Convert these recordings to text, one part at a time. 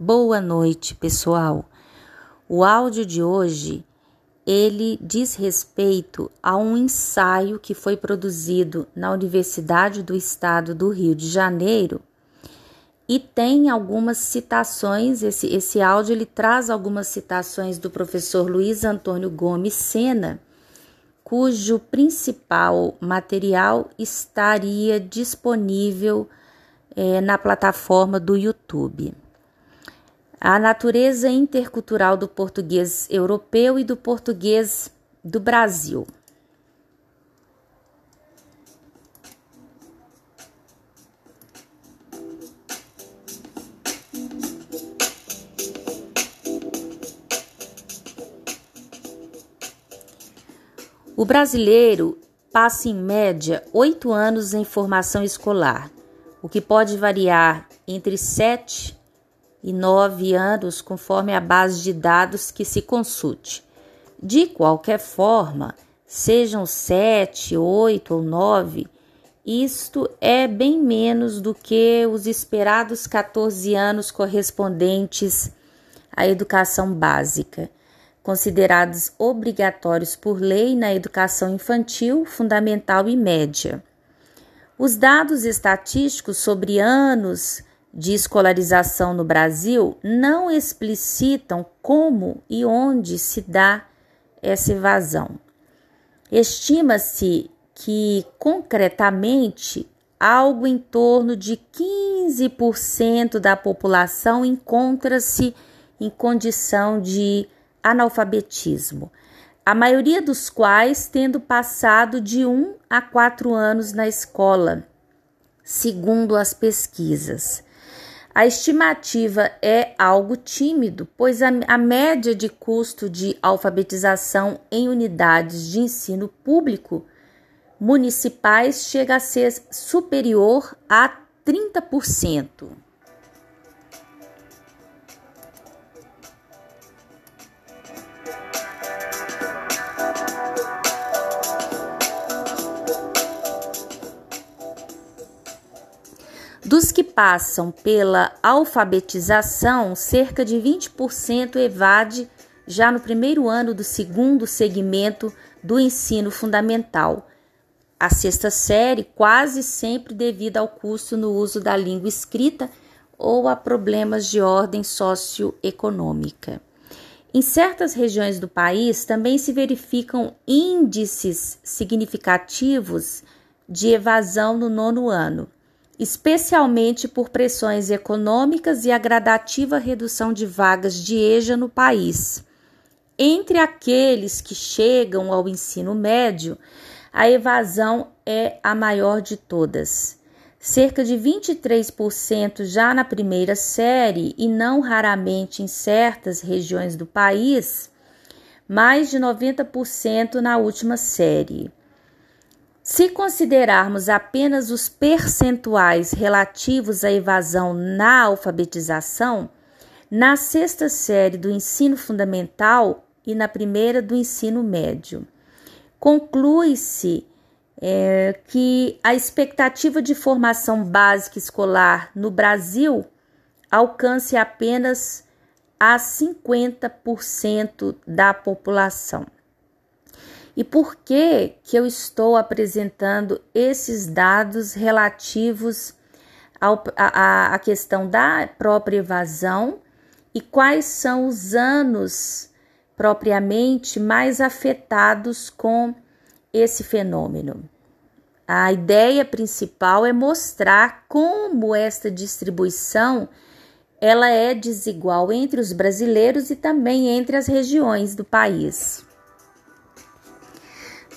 Boa noite, pessoal. O áudio de hoje ele diz respeito a um ensaio que foi produzido na Universidade do Estado do Rio de Janeiro e tem algumas citações. Esse, esse áudio ele traz algumas citações do professor Luiz Antônio Gomes Sena, cujo principal material estaria disponível é, na plataforma do YouTube. A natureza intercultural do português europeu e do português do Brasil. O brasileiro passa em média oito anos em formação escolar o que pode variar entre 7 e 9 anos conforme a base de dados que se consulte. De qualquer forma, sejam 7, 8 ou 9, isto é bem menos do que os esperados 14 anos correspondentes à educação básica, considerados obrigatórios por lei na educação infantil, fundamental e média. Os dados estatísticos sobre anos de escolarização no Brasil não explicitam como e onde se dá essa evasão. Estima-se que, concretamente, algo em torno de 15% da população encontra-se em condição de analfabetismo a maioria dos quais tendo passado de um a quatro anos na escola, segundo as pesquisas. A estimativa é algo tímido, pois a, a, média de custo de alfabetização em unidades de ensino público municipais chega a ser superior a 30%. Passam pela alfabetização, cerca de 20% evade já no primeiro ano do segundo segmento do ensino fundamental. A sexta série, quase sempre devido ao custo no uso da língua escrita ou a problemas de ordem socioeconômica. Em certas regiões do país também se verificam índices significativos de evasão no nono ano especialmente por pressões econômicas e a gradativa redução de vagas de EJA no país. Entre aqueles que chegam ao ensino médio, a evasão é a maior de todas. Cerca de 23% já na primeira série e não raramente em certas regiões do país, mais de 90% na última série. Se considerarmos apenas os percentuais relativos à evasão na alfabetização, na sexta série do ensino fundamental e na primeira do ensino médio, conclui-se é, que a expectativa de formação básica escolar no Brasil alcance apenas a 50% da população. E por que que eu estou apresentando esses dados relativos à questão da própria evasão e quais são os anos propriamente mais afetados com esse fenômeno? A ideia principal é mostrar como esta distribuição ela é desigual entre os brasileiros e também entre as regiões do país.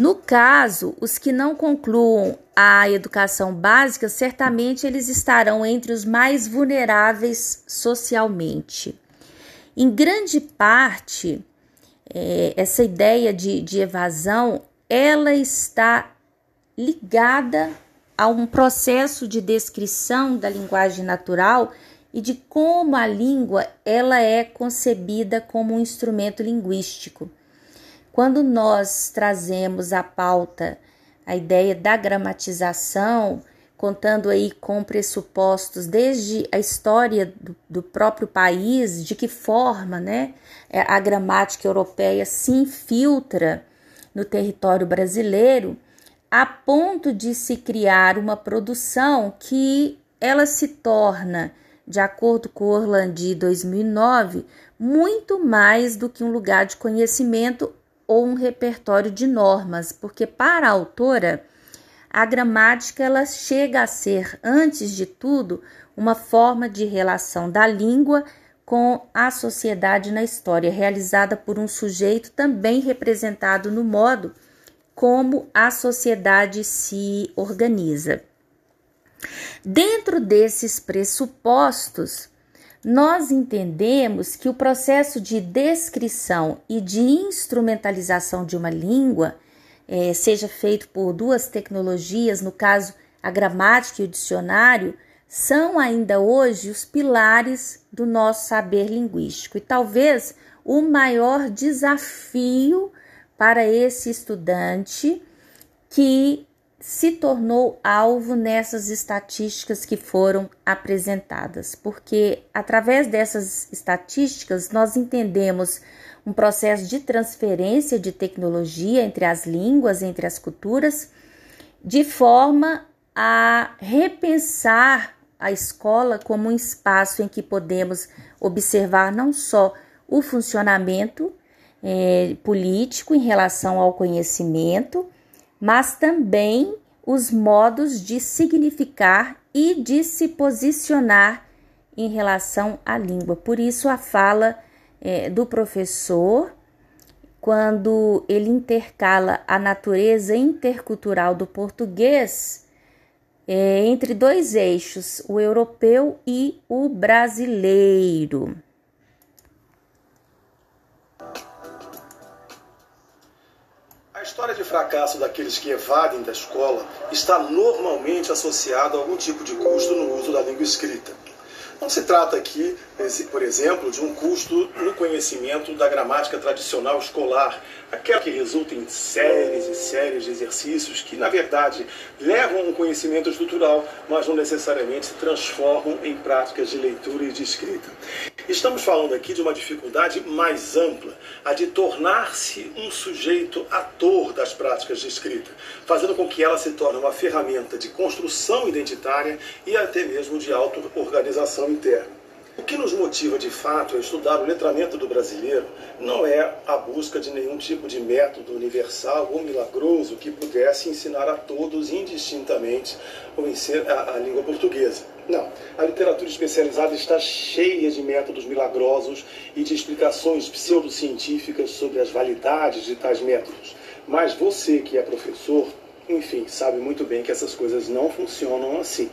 No caso, os que não concluam a educação básica, certamente eles estarão entre os mais vulneráveis socialmente. Em grande parte, é, essa ideia de, de evasão, ela está ligada a um processo de descrição da linguagem natural e de como a língua ela é concebida como um instrumento linguístico. Quando nós trazemos à pauta a ideia da gramatização contando aí com pressupostos desde a história do, do próprio país, de que forma né, é, a gramática europeia se infiltra no território brasileiro, a ponto de se criar uma produção que ela se torna, de acordo com Orlandi 2009, muito mais do que um lugar de conhecimento ou um repertório de normas, porque para a autora a gramática ela chega a ser, antes de tudo, uma forma de relação da língua com a sociedade na história, realizada por um sujeito também representado no modo como a sociedade se organiza. Dentro desses pressupostos, nós entendemos que o processo de descrição e de instrumentalização de uma língua é, seja feito por duas tecnologias, no caso a gramática e o dicionário, são ainda hoje os pilares do nosso saber linguístico. E talvez o maior desafio para esse estudante que se tornou alvo nessas estatísticas que foram apresentadas, porque através dessas estatísticas nós entendemos um processo de transferência de tecnologia entre as línguas, entre as culturas, de forma a repensar a escola como um espaço em que podemos observar não só o funcionamento é, político em relação ao conhecimento, mas também os modos de significar e de se posicionar em relação à língua. Por isso, a fala é, do professor, quando ele intercala a natureza intercultural do português é, entre dois eixos, o europeu e o brasileiro. História de fracasso daqueles que evadem da escola está normalmente associada a algum tipo de custo no uso da língua escrita. Não se trata aqui, por exemplo, de um custo no conhecimento da gramática tradicional escolar, aquela que resulta em séries e séries de exercícios que, na verdade, levam um conhecimento estrutural, mas não necessariamente se transformam em práticas de leitura e de escrita. Estamos falando aqui de uma dificuldade mais ampla, a de tornar-se um sujeito ator das práticas de escrita, fazendo com que ela se torne uma ferramenta de construção identitária e até mesmo de auto-organização interna. O que nos motiva de fato a estudar o letramento do brasileiro não é a busca de nenhum tipo de método universal ou milagroso que pudesse ensinar a todos indistintamente a, língua portuguesa. Não, a literatura especializada está cheia de métodos milagrosos e de explicações pseudocientíficas sobre as validades de tais métodos. Mas você que é professor, enfim, sabe muito bem que essas coisas não funcionam assim.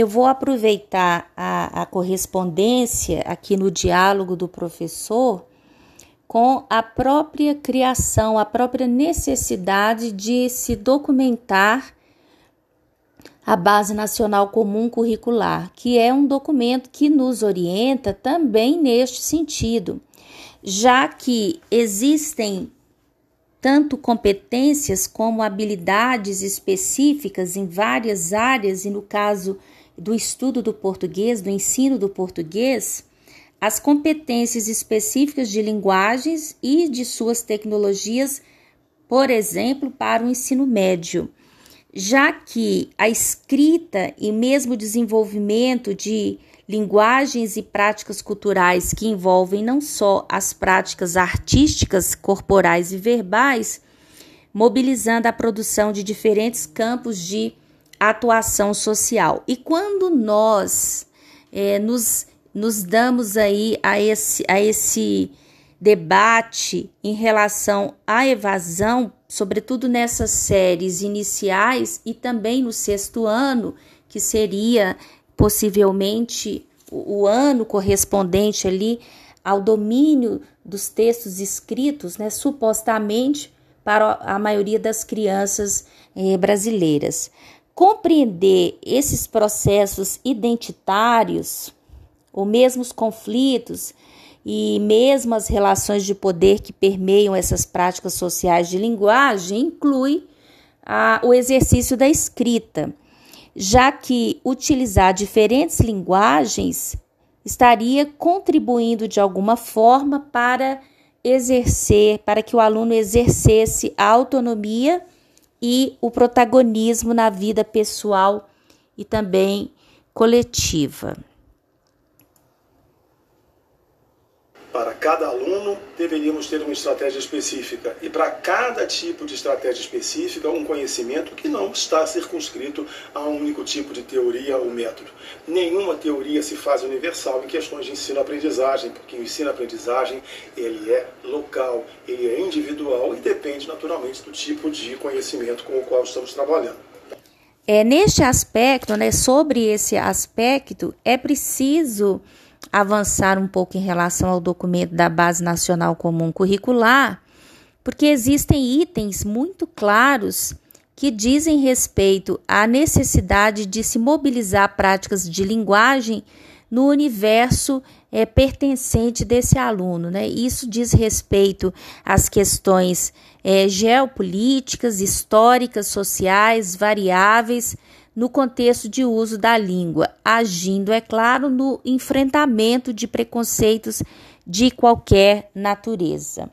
Eu vou aproveitar a, a correspondência aqui no diálogo do professor com a própria criação, a própria necessidade de se documentar a Base Nacional Comum Curricular, que é um documento que nos orienta também neste sentido, já que existem tanto competências como habilidades específicas em várias áreas, e no caso do estudo do português, do ensino do português, as competências específicas de linguagens e de suas tecnologias, por exemplo, para o ensino médio, já que a escrita e mesmo o desenvolvimento de linguagens e práticas culturais que envolvem não só as práticas artísticas, corporais e verbais, mobilizando a produção de diferentes campos de atuação social. E quando nós é, nos, nos damos aí a esse, a esse debate em relação à evasão, sobretudo nessas séries iniciais e também no sexto ano, que seria possivelmente o, o ano correspondente ali ao domínio dos textos escritos, né, supostamente para a maioria das crianças eh, brasileiras compreender esses processos identitários, ou mesmo os conflitos e mesmo as relações de poder que permeiam essas práticas sociais de linguagem, inclui o exercício da escrita. já que utilizar diferentes linguagens estaria contribuindo de alguma forma para exercer, para que o aluno exercesse a autonomia e o protagonismo na vida pessoal e também coletiva. Para cada aluno, deveríamos ter uma estratégia específica e para cada tipo de estratégia específica, um conhecimento que não está circunscrito a um único tipo de teoria ou método. Nenhuma teoria se faz universal em questões de ensino-aprendizagem, porque o ensino-aprendizagem ele é local, ele é individual e depende naturalmente do tipo de conhecimento com o qual estamos trabalhando. É, neste aspecto, né, sobre esse aspecto, é preciso avançar um pouco em relação ao documento da Base Nacional Comum Curricular, porque existem itens muito claros que dizem respeito à necessidade de se mobilizar práticas de linguagem no universo é, pertencente desse aluno. Né? Isso diz respeito às questões é, geopolíticas, históricas, sociais, variáveis no contexto de uso da língua, agindo, é claro, no enfrentamento de preconceitos de qualquer natureza.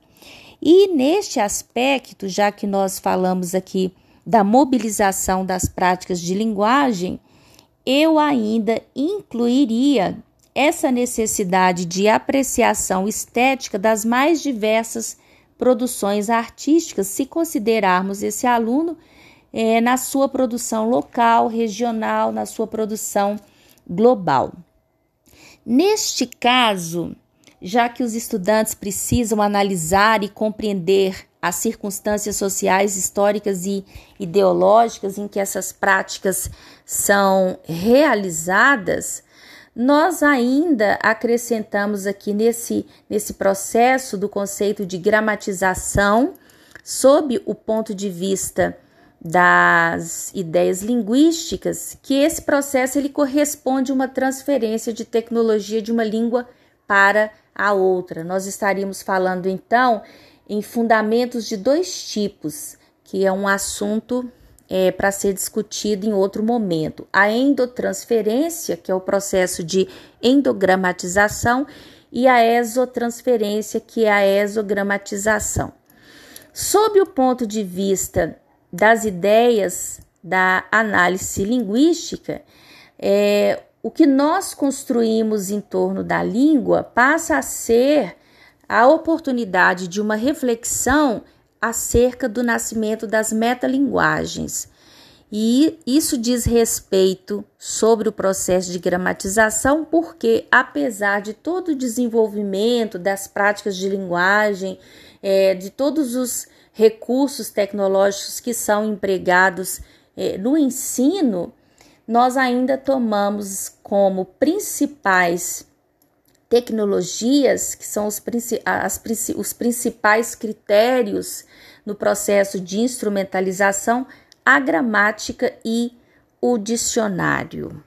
E neste aspecto, já que nós falamos aqui da mobilização das práticas de linguagem, eu ainda incluiria essa necessidade de apreciação estética das mais diversas produções artísticas, se considerarmos esse aluno é, na sua produção local, regional, na sua produção global. Neste caso, já que os estudantes precisam analisar e compreender as circunstâncias sociais, históricas e ideológicas em que essas práticas são realizadas, nós ainda acrescentamos aqui nesse, nesse processo do conceito de gramatização, sob o ponto de vista das ideias linguísticas, que esse processo ele corresponde a uma transferência de tecnologia de uma língua para a outra. Nós estaríamos falando então em fundamentos de dois tipos, que é um assunto é, para ser discutido em outro momento. A endotransferência, que é o processo de endogramatização, e a exotransferência, que é a exogramatização. Sob o ponto de vista das ideias da análise linguística, é, o que nós construímos em torno da língua passa a ser a oportunidade de uma reflexão acerca do nascimento das metalinguagens. E isso diz respeito sobre o processo de gramatização, porque apesar de todo o desenvolvimento das práticas de linguagem, é, de todos os recursos tecnológicos que são empregados é, no ensino, nós ainda tomamos como principais tecnologias, que são os, as, os principais critérios no processo de instrumentalização, a gramática e o dicionário.